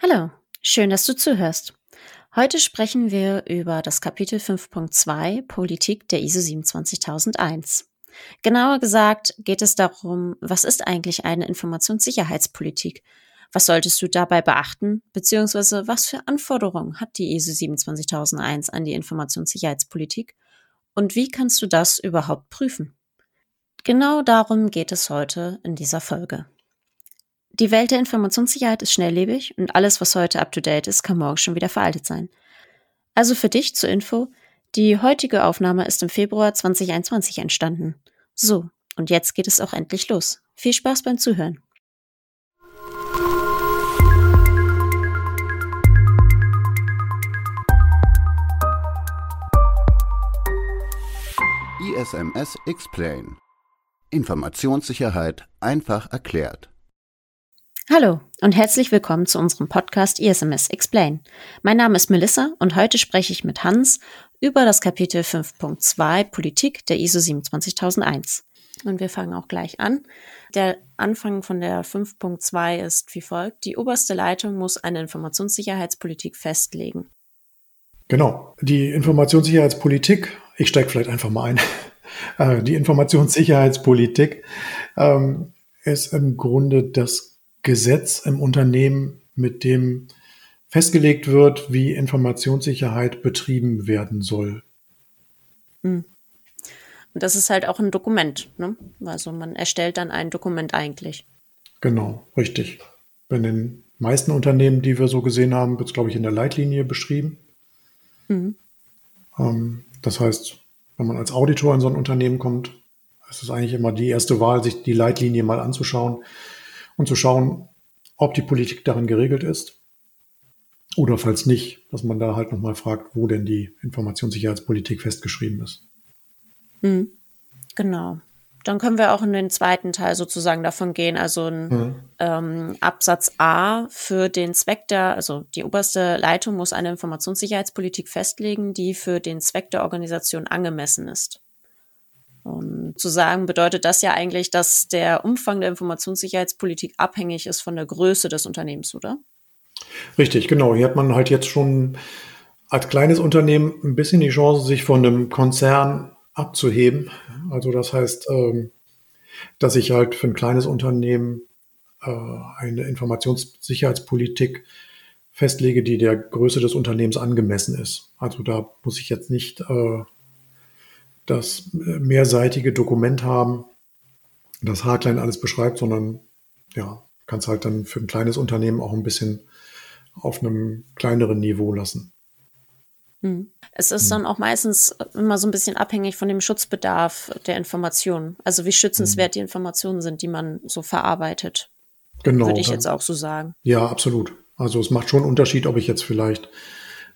Hallo, schön, dass du zuhörst. Heute sprechen wir über das Kapitel 5.2 Politik der ISO 27001. Genauer gesagt geht es darum, was ist eigentlich eine Informationssicherheitspolitik? Was solltest du dabei beachten? Beziehungsweise was für Anforderungen hat die ISO 27001 an die Informationssicherheitspolitik? Und wie kannst du das überhaupt prüfen? Genau darum geht es heute in dieser Folge. Die Welt der Informationssicherheit ist schnelllebig und alles, was heute up-to-date ist, kann morgen schon wieder veraltet sein. Also für dich zur Info, die heutige Aufnahme ist im Februar 2021 entstanden. So, und jetzt geht es auch endlich los. Viel Spaß beim Zuhören. ISMS Explain. Informationssicherheit einfach erklärt. Hallo und herzlich willkommen zu unserem Podcast ISMS Explain. Mein Name ist Melissa und heute spreche ich mit Hans über das Kapitel 5.2 Politik der ISO 27001. Und wir fangen auch gleich an. Der Anfang von der 5.2 ist wie folgt. Die oberste Leitung muss eine Informationssicherheitspolitik festlegen. Genau. Die Informationssicherheitspolitik, ich steige vielleicht einfach mal ein. Äh, die Informationssicherheitspolitik ähm, ist im Grunde das Gesetz im Unternehmen, mit dem festgelegt wird, wie Informationssicherheit betrieben werden soll. Hm. Und das ist halt auch ein Dokument. Ne? Also man erstellt dann ein Dokument eigentlich. Genau, richtig. Bei den meisten Unternehmen, die wir so gesehen haben, wird es, glaube ich, in der Leitlinie beschrieben. Mhm. Ähm, das heißt, wenn man als Auditor in so ein Unternehmen kommt, ist es eigentlich immer die erste Wahl, sich die Leitlinie mal anzuschauen und zu schauen, ob die Politik darin geregelt ist. Oder falls nicht, dass man da halt nochmal fragt, wo denn die Informationssicherheitspolitik festgeschrieben ist. Hm, genau. Dann können wir auch in den zweiten Teil sozusagen davon gehen, also ein mhm. ähm, Absatz A für den Zweck der, also die oberste Leitung muss eine Informationssicherheitspolitik festlegen, die für den Zweck der Organisation angemessen ist. Um, zu sagen bedeutet das ja eigentlich, dass der Umfang der Informationssicherheitspolitik abhängig ist von der Größe des Unternehmens, oder? Richtig, genau. Hier hat man halt jetzt schon als kleines Unternehmen ein bisschen die Chance, sich von einem Konzern abzuheben. Also das heißt, ähm, dass ich halt für ein kleines Unternehmen äh, eine Informationssicherheitspolitik festlege, die der Größe des Unternehmens angemessen ist. Also da muss ich jetzt nicht äh, das mehrseitige Dokument haben, das haarklein alles beschreibt, sondern ja, kann es halt dann für ein kleines Unternehmen auch ein bisschen auf einem kleineren Niveau lassen. Hm. Es ist hm. dann auch meistens immer so ein bisschen abhängig von dem Schutzbedarf der Informationen. Also wie schützenswert hm. die Informationen sind, die man so verarbeitet. Genau. Würde ich jetzt auch so sagen. Ja, absolut. Also es macht schon einen Unterschied, ob ich jetzt vielleicht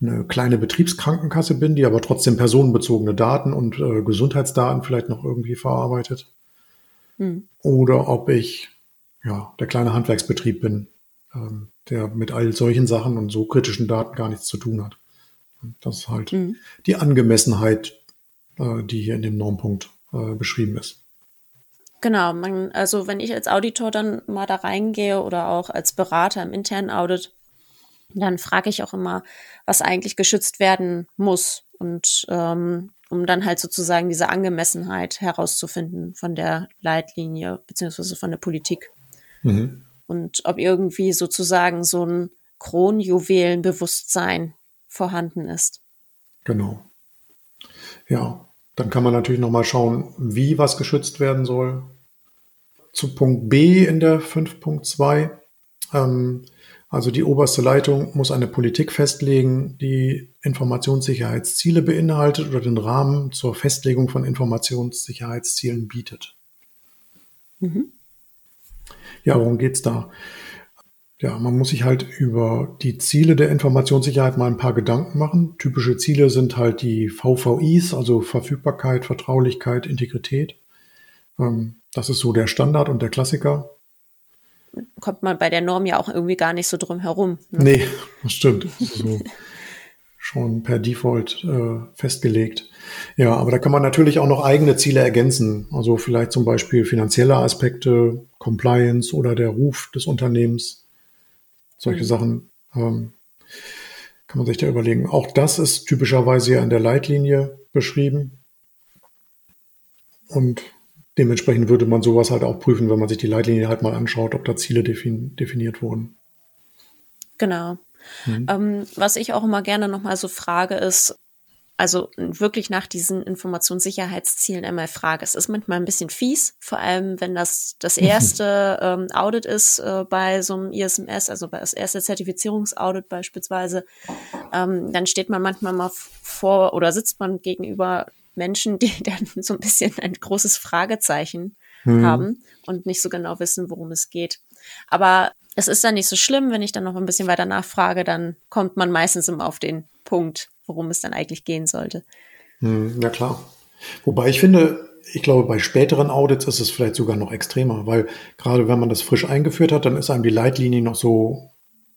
eine kleine Betriebskrankenkasse bin, die aber trotzdem personenbezogene Daten und äh, Gesundheitsdaten vielleicht noch irgendwie verarbeitet. Hm. Oder ob ich ja der kleine Handwerksbetrieb bin, ähm, der mit all solchen Sachen und so kritischen Daten gar nichts zu tun hat. Das ist halt hm. die Angemessenheit, äh, die hier in dem Normpunkt äh, beschrieben ist. Genau, man, also wenn ich als Auditor dann mal da reingehe oder auch als Berater im internen Audit, dann frage ich auch immer, was eigentlich geschützt werden muss und ähm, um dann halt sozusagen diese Angemessenheit herauszufinden von der Leitlinie beziehungsweise von der Politik. Mhm. Und ob irgendwie sozusagen so ein Kronjuwelenbewusstsein vorhanden ist. Genau. Ja, dann kann man natürlich nochmal schauen, wie was geschützt werden soll. Zu Punkt B in der 5.2. Ähm, also die oberste Leitung muss eine Politik festlegen, die Informationssicherheitsziele beinhaltet oder den Rahmen zur Festlegung von Informationssicherheitszielen bietet. Mhm. Ja, worum geht's da? Ja, man muss sich halt über die Ziele der Informationssicherheit mal ein paar Gedanken machen. Typische Ziele sind halt die VVIs, also Verfügbarkeit, Vertraulichkeit, Integrität. Ähm, das ist so der Standard und der Klassiker kommt man bei der Norm ja auch irgendwie gar nicht so drum herum. Ne? Nee, das stimmt. So schon per Default äh, festgelegt. Ja, aber da kann man natürlich auch noch eigene Ziele ergänzen. Also vielleicht zum Beispiel finanzielle Aspekte, Compliance oder der Ruf des Unternehmens. Solche mhm. Sachen Ähm, kann man sich da überlegen. Auch das ist typischerweise ja in der Leitlinie beschrieben. Und dementsprechend würde man sowas halt auch prüfen, wenn man sich die Leitlinie halt mal anschaut, ob da Ziele defin definiert wurden. Genau. Mhm. Ähm, was ich auch immer gerne nochmal so frage, ist, also wirklich nach diesen Informationssicherheitszielen einmal frage. Es ist manchmal ein bisschen fies, vor allem wenn das das erste ähm, Audit ist äh, bei so einem ISMS, also bei das erste Zertifizierungsaudit beispielsweise, ähm, dann steht man manchmal mal vor oder sitzt man gegenüber Menschen, die dann so ein bisschen ein großes Fragezeichen mhm. haben und nicht so genau wissen, worum es geht. Aber es ist dann nicht so schlimm, wenn ich dann noch ein bisschen weiter nachfrage, dann kommt man meistens immer auf den Punkt, worum es dann eigentlich gehen sollte. Hm, ja klar. Wobei ich finde, ich glaube, bei späteren Audits ist es vielleicht sogar noch extremer, weil gerade wenn man das frisch eingeführt hat, dann ist einem die Leitlinie noch so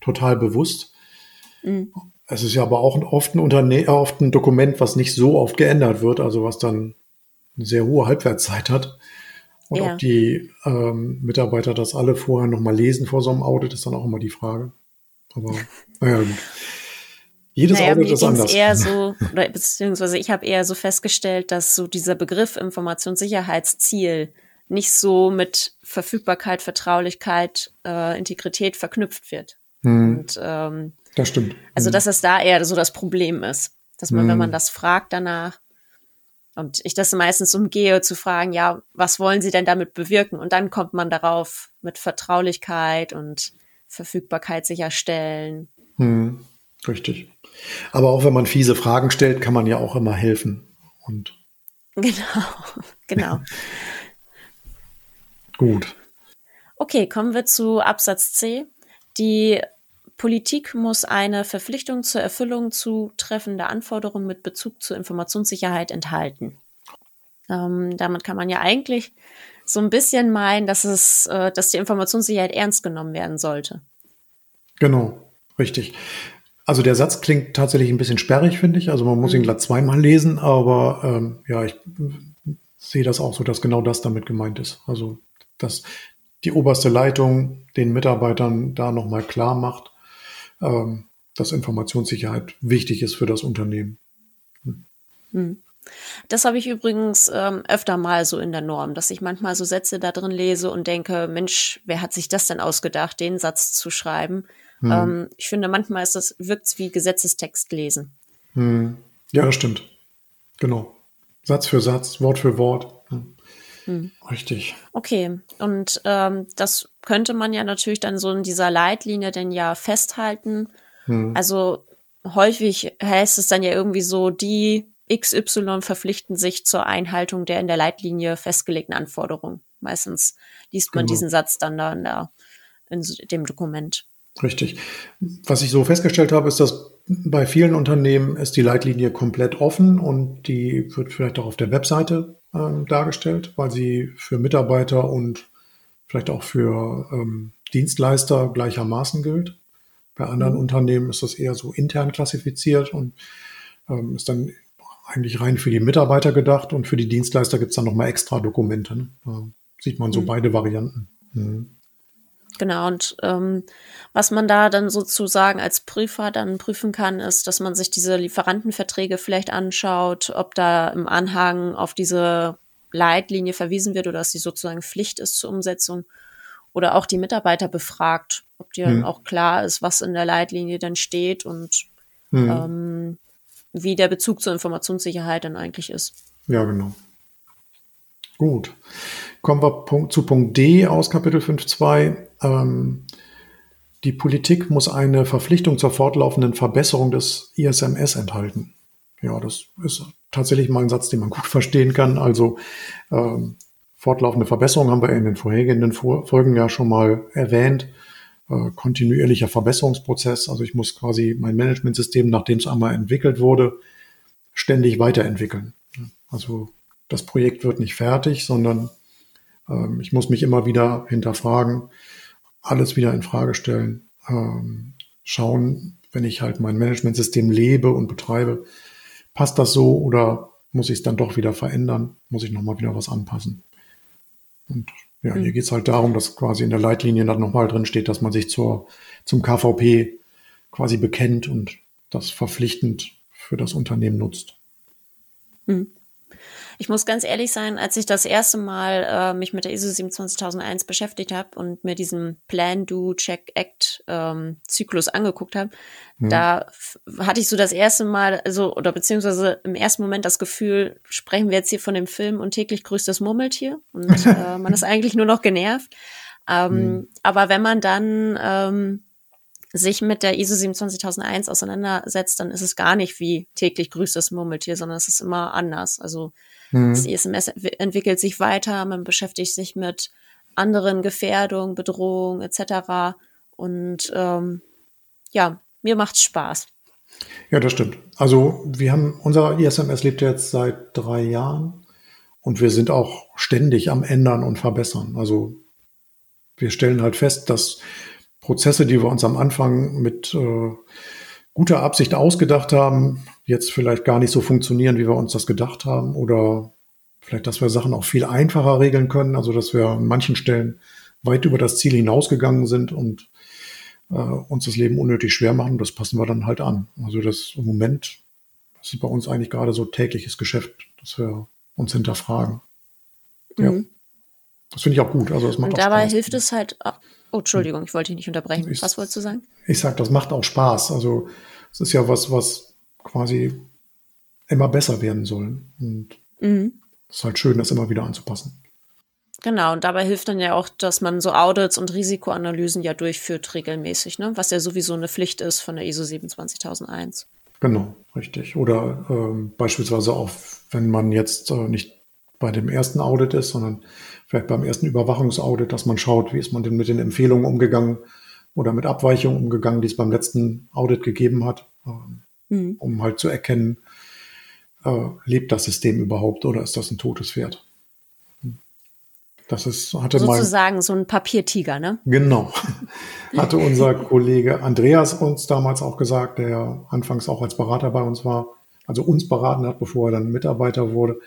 total bewusst. Mhm. Es ist ja aber auch oft ein, Unterne oft ein Dokument, was nicht so oft geändert wird, also was dann eine sehr hohe Halbwertszeit hat. Und ja. ob die ähm, Mitarbeiter das alle vorher nochmal lesen vor so einem Audit, ist dann auch immer die Frage. Aber naja, gut. Jedes naja, Audit ist anders. eher so, oder beziehungsweise ich habe eher so festgestellt, dass so dieser Begriff Informationssicherheitsziel nicht so mit Verfügbarkeit, Vertraulichkeit, äh, Integrität verknüpft wird. Hm. Und, ähm, das stimmt. Also, hm. dass es da eher so das Problem ist. Dass man, hm. wenn man das fragt danach, und ich das meistens umgehe, zu fragen, ja, was wollen Sie denn damit bewirken? Und dann kommt man darauf mit Vertraulichkeit und Verfügbarkeit sicherstellen. Hm, richtig. Aber auch wenn man fiese Fragen stellt, kann man ja auch immer helfen. Und genau, genau. Gut. Okay, kommen wir zu Absatz C. Die Politik muss eine Verpflichtung zur Erfüllung zutreffender Anforderungen mit Bezug zur Informationssicherheit enthalten. Ähm, damit kann man ja eigentlich so ein bisschen meinen, dass es, äh, dass die Informationssicherheit ernst genommen werden sollte. Genau, richtig. Also der Satz klingt tatsächlich ein bisschen sperrig, finde ich. Also man muss ihn mhm. glatt zweimal lesen, aber ähm, ja, ich sehe das auch so, dass genau das damit gemeint ist. Also dass die oberste Leitung den Mitarbeitern da nochmal klar macht, ähm, dass Informationssicherheit wichtig ist für das Unternehmen. Hm. Das habe ich übrigens ähm, öfter mal so in der Norm, dass ich manchmal so Sätze da drin lese und denke, Mensch, wer hat sich das denn ausgedacht, den Satz zu schreiben? Hm. Ähm, ich finde, manchmal ist das, wirkt's wie Gesetzestext lesen. Hm. Ja, das stimmt. Genau. Satz für Satz, Wort für Wort. Hm. Richtig. Okay, und ähm, das könnte man ja natürlich dann so in dieser Leitlinie denn ja festhalten. Hm. Also häufig heißt es dann ja irgendwie so, die XY verpflichten sich zur Einhaltung der in der Leitlinie festgelegten Anforderungen. Meistens liest man genau. diesen Satz dann da in, der, in dem Dokument. Richtig. Was ich so festgestellt habe, ist, dass bei vielen Unternehmen ist die Leitlinie komplett offen und die wird vielleicht auch auf der Webseite ähm, dargestellt, weil sie für Mitarbeiter und vielleicht auch für ähm, Dienstleister gleichermaßen gilt. Bei anderen mhm. Unternehmen ist das eher so intern klassifiziert und ähm, ist dann eigentlich rein für die Mitarbeiter gedacht und für die Dienstleister gibt es dann nochmal extra Dokumente. Ne? Da sieht man so mhm. beide Varianten. Mhm. Genau, und ähm, was man da dann sozusagen als Prüfer dann prüfen kann, ist, dass man sich diese Lieferantenverträge vielleicht anschaut, ob da im Anhang auf diese Leitlinie verwiesen wird oder dass sie sozusagen Pflicht ist zur Umsetzung oder auch die Mitarbeiter befragt, ob dir hm. auch klar ist, was in der Leitlinie dann steht und hm. ähm, wie der Bezug zur Informationssicherheit dann eigentlich ist. Ja, genau. Gut. Kommen wir zu Punkt D aus Kapitel 5.2. Ähm, die Politik muss eine Verpflichtung zur fortlaufenden Verbesserung des ISMS enthalten. Ja, das ist tatsächlich mal ein Satz, den man gut verstehen kann. Also ähm, fortlaufende Verbesserung haben wir in den vorhergehenden Folgen ja schon mal erwähnt. Äh, kontinuierlicher Verbesserungsprozess. Also ich muss quasi mein Managementsystem, nachdem es einmal entwickelt wurde, ständig weiterentwickeln. Also das Projekt wird nicht fertig, sondern ähm, ich muss mich immer wieder hinterfragen, alles wieder in Frage stellen, ähm, schauen, wenn ich halt mein Managementsystem lebe und betreibe, passt das so oder muss ich es dann doch wieder verändern? Muss ich nochmal wieder was anpassen? Und ja, mhm. hier geht es halt darum, dass quasi in der Leitlinie dann nochmal drin steht, dass man sich zur, zum KVP quasi bekennt und das verpflichtend für das Unternehmen nutzt. Hm. Ich muss ganz ehrlich sein, als ich das erste Mal äh, mich mit der ISO 27001 beschäftigt habe und mir diesen Plan, Do, Check, Act ähm, Zyklus angeguckt habe, hm. da hatte ich so das erste Mal, also oder beziehungsweise im ersten Moment das Gefühl, sprechen wir jetzt hier von dem Film und täglich grüßt das Murmeltier und äh, man ist eigentlich nur noch genervt. Ähm, hm. Aber wenn man dann ähm, sich mit der ISO 27001 auseinandersetzt, dann ist es gar nicht wie täglich grüßt das Murmeltier, sondern es ist immer anders. Also mhm. das ISMS entwickelt sich weiter, man beschäftigt sich mit anderen Gefährdungen, Bedrohungen etc. Und ähm, ja, mir macht's Spaß. Ja, das stimmt. Also wir haben, unser ISMS lebt jetzt seit drei Jahren und wir sind auch ständig am Ändern und Verbessern. Also wir stellen halt fest, dass Prozesse, die wir uns am Anfang mit äh, guter Absicht ausgedacht haben, jetzt vielleicht gar nicht so funktionieren, wie wir uns das gedacht haben. Oder vielleicht, dass wir Sachen auch viel einfacher regeln können. Also, dass wir an manchen Stellen weit über das Ziel hinausgegangen sind und äh, uns das Leben unnötig schwer machen. Das passen wir dann halt an. Also, das im Moment, das ist bei uns eigentlich gerade so tägliches Geschäft, dass wir uns hinterfragen. Mhm. Ja. Das finde ich auch gut. Also, es macht und dabei Spaß. hilft es halt Oh, Entschuldigung, ich wollte dich nicht unterbrechen. Ich, was wolltest du sagen? Ich sag, das macht auch Spaß. Also es ist ja was, was quasi immer besser werden soll. Und mhm. es ist halt schön, das immer wieder anzupassen. Genau, und dabei hilft dann ja auch, dass man so Audits und Risikoanalysen ja durchführt regelmäßig, ne? was ja sowieso eine Pflicht ist von der ISO 27001. Genau, richtig. Oder ähm, beispielsweise auch, wenn man jetzt äh, nicht bei dem ersten Audit ist, sondern vielleicht beim ersten Überwachungsaudit, dass man schaut, wie ist man denn mit den Empfehlungen umgegangen oder mit Abweichungen umgegangen, die es beim letzten Audit gegeben hat, äh, mhm. um halt zu erkennen, äh, lebt das System überhaupt oder ist das ein totes Pferd? Das ist, hatte Sozusagen mein, so ein Papiertiger, ne? Genau. Hatte unser Kollege Andreas uns damals auch gesagt, der ja anfangs auch als Berater bei uns war, also uns beraten hat, bevor er dann Mitarbeiter wurde.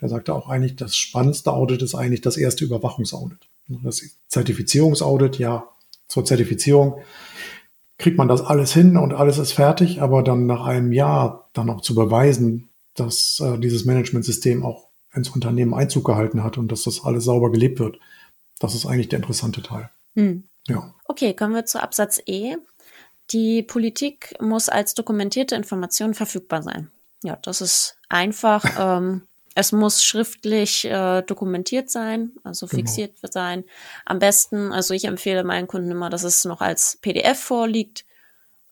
Der sagte auch eigentlich, das spannendste Audit ist eigentlich das erste Überwachungsaudit. Das Zertifizierungsaudit, ja, zur Zertifizierung kriegt man das alles hin und alles ist fertig, aber dann nach einem Jahr dann auch zu beweisen, dass äh, dieses Managementsystem auch ins Unternehmen Einzug gehalten hat und dass das alles sauber gelebt wird, das ist eigentlich der interessante Teil. Hm. Ja. Okay, kommen wir zu Absatz E. Die Politik muss als dokumentierte Information verfügbar sein. Ja, das ist einfach. Ähm, es muss schriftlich äh, dokumentiert sein, also genau. fixiert sein. Am besten, also ich empfehle meinen Kunden immer, dass es noch als PDF vorliegt,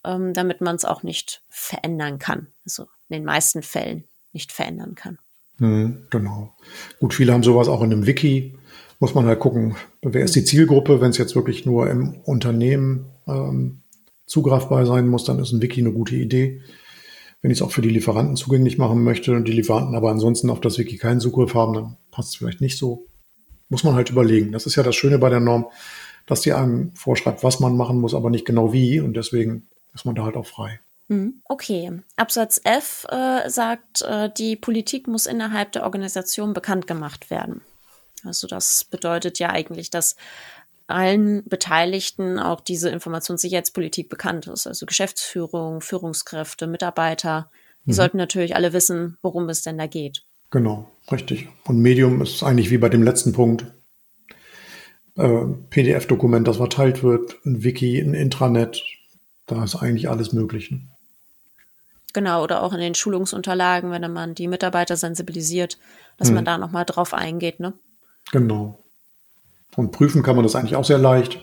ähm, damit man es auch nicht verändern kann. Also in den meisten Fällen nicht verändern kann. Mhm, genau. Gut, viele haben sowas auch in einem Wiki. Muss man halt gucken, wer ist die Zielgruppe. Wenn es jetzt wirklich nur im Unternehmen ähm, zugreifbar sein muss, dann ist ein Wiki eine gute Idee. Wenn ich es auch für die Lieferanten zugänglich machen möchte und die Lieferanten aber ansonsten auf das Wiki keinen Zugriff haben, dann passt es vielleicht nicht so. Muss man halt überlegen. Das ist ja das Schöne bei der Norm, dass die einem vorschreibt, was man machen muss, aber nicht genau wie. Und deswegen ist man da halt auch frei. Mhm. Okay. Absatz F äh, sagt, äh, die Politik muss innerhalb der Organisation bekannt gemacht werden. Also das bedeutet ja eigentlich, dass allen Beteiligten auch diese Informationssicherheitspolitik bekannt ist. Also Geschäftsführung, Führungskräfte, Mitarbeiter. Die mhm. sollten natürlich alle wissen, worum es denn da geht. Genau, richtig. Und Medium ist eigentlich wie bei dem letzten Punkt. Äh, PDF-Dokument, das verteilt wird, ein Wiki, ein Intranet, da ist eigentlich alles möglich. Ne? Genau, oder auch in den Schulungsunterlagen, wenn man die Mitarbeiter sensibilisiert, dass hm. man da nochmal drauf eingeht, ne? Genau. Und prüfen kann man das eigentlich auch sehr leicht.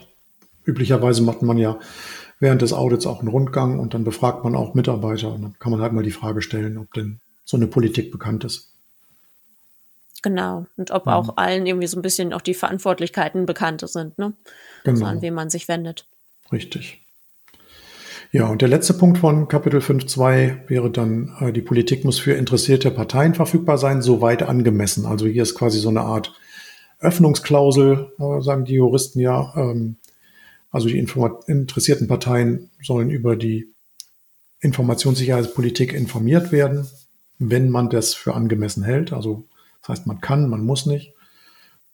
Üblicherweise macht man ja während des Audits auch einen Rundgang und dann befragt man auch Mitarbeiter und dann kann man halt mal die Frage stellen, ob denn so eine Politik bekannt ist. Genau. Und ob mhm. auch allen irgendwie so ein bisschen auch die Verantwortlichkeiten bekannt sind, ne? Genau. So, an wen man sich wendet. Richtig. Ja, und der letzte Punkt von Kapitel 5.2 wäre dann, äh, die Politik muss für interessierte Parteien verfügbar sein, soweit angemessen. Also hier ist quasi so eine Art Öffnungsklausel, äh, sagen die Juristen ja. Ähm, also die interessierten Parteien sollen über die Informationssicherheitspolitik informiert werden, wenn man das für angemessen hält. Also das heißt, man kann, man muss nicht.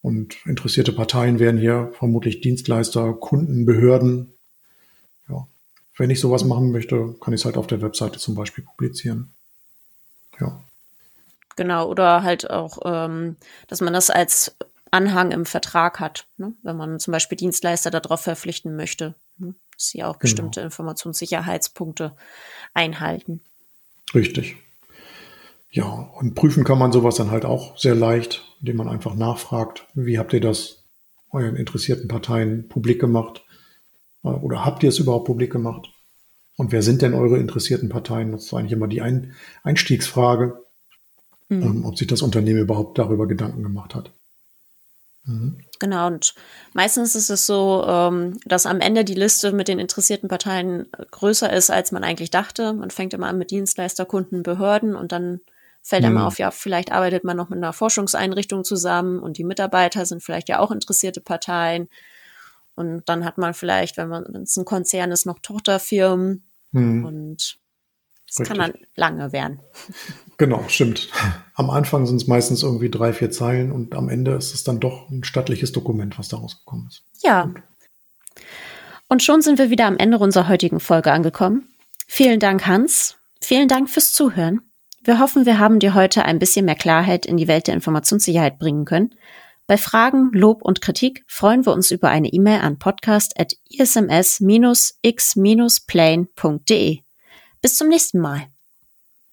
Und interessierte Parteien wären hier vermutlich Dienstleister, Kunden, Behörden. Ja, wenn ich sowas machen möchte, kann ich es halt auf der Webseite zum Beispiel publizieren. Ja. Genau, oder halt auch, ähm, dass man das als Anhang im Vertrag hat, ne? wenn man zum Beispiel Dienstleister darauf verpflichten möchte, ne? dass sie auch genau. bestimmte Informationssicherheitspunkte einhalten. Richtig. Ja, und prüfen kann man sowas dann halt auch sehr leicht, indem man einfach nachfragt, wie habt ihr das euren interessierten Parteien publik gemacht? Äh, oder habt ihr es überhaupt publik gemacht? Und wer sind denn eure interessierten Parteien? Das ist eigentlich immer die Ein Einstiegsfrage, mhm. ähm, ob sich das Unternehmen überhaupt darüber Gedanken gemacht hat. Mhm. Genau, und meistens ist es so, ähm, dass am Ende die Liste mit den interessierten Parteien größer ist, als man eigentlich dachte. Man fängt immer an mit Dienstleister, Kunden, Behörden und dann fällt einem mhm. auf, ja, vielleicht arbeitet man noch mit einer Forschungseinrichtung zusammen und die Mitarbeiter sind vielleicht ja auch interessierte Parteien. Und dann hat man vielleicht, wenn man wenn es ein Konzern ist, noch Tochterfirmen mhm. und es kann dann lange werden. Genau, stimmt. Am Anfang sind es meistens irgendwie drei, vier Zeilen und am Ende ist es dann doch ein stattliches Dokument, was daraus gekommen ist. Ja. Gut. Und schon sind wir wieder am Ende unserer heutigen Folge angekommen. Vielen Dank, Hans. Vielen Dank fürs Zuhören. Wir hoffen, wir haben dir heute ein bisschen mehr Klarheit in die Welt der Informationssicherheit bringen Bei Fragen, Lob und Kritik freuen wir uns über eine E-Mail an podcast.isms-x-plane.de. Bis zum nächsten Mal.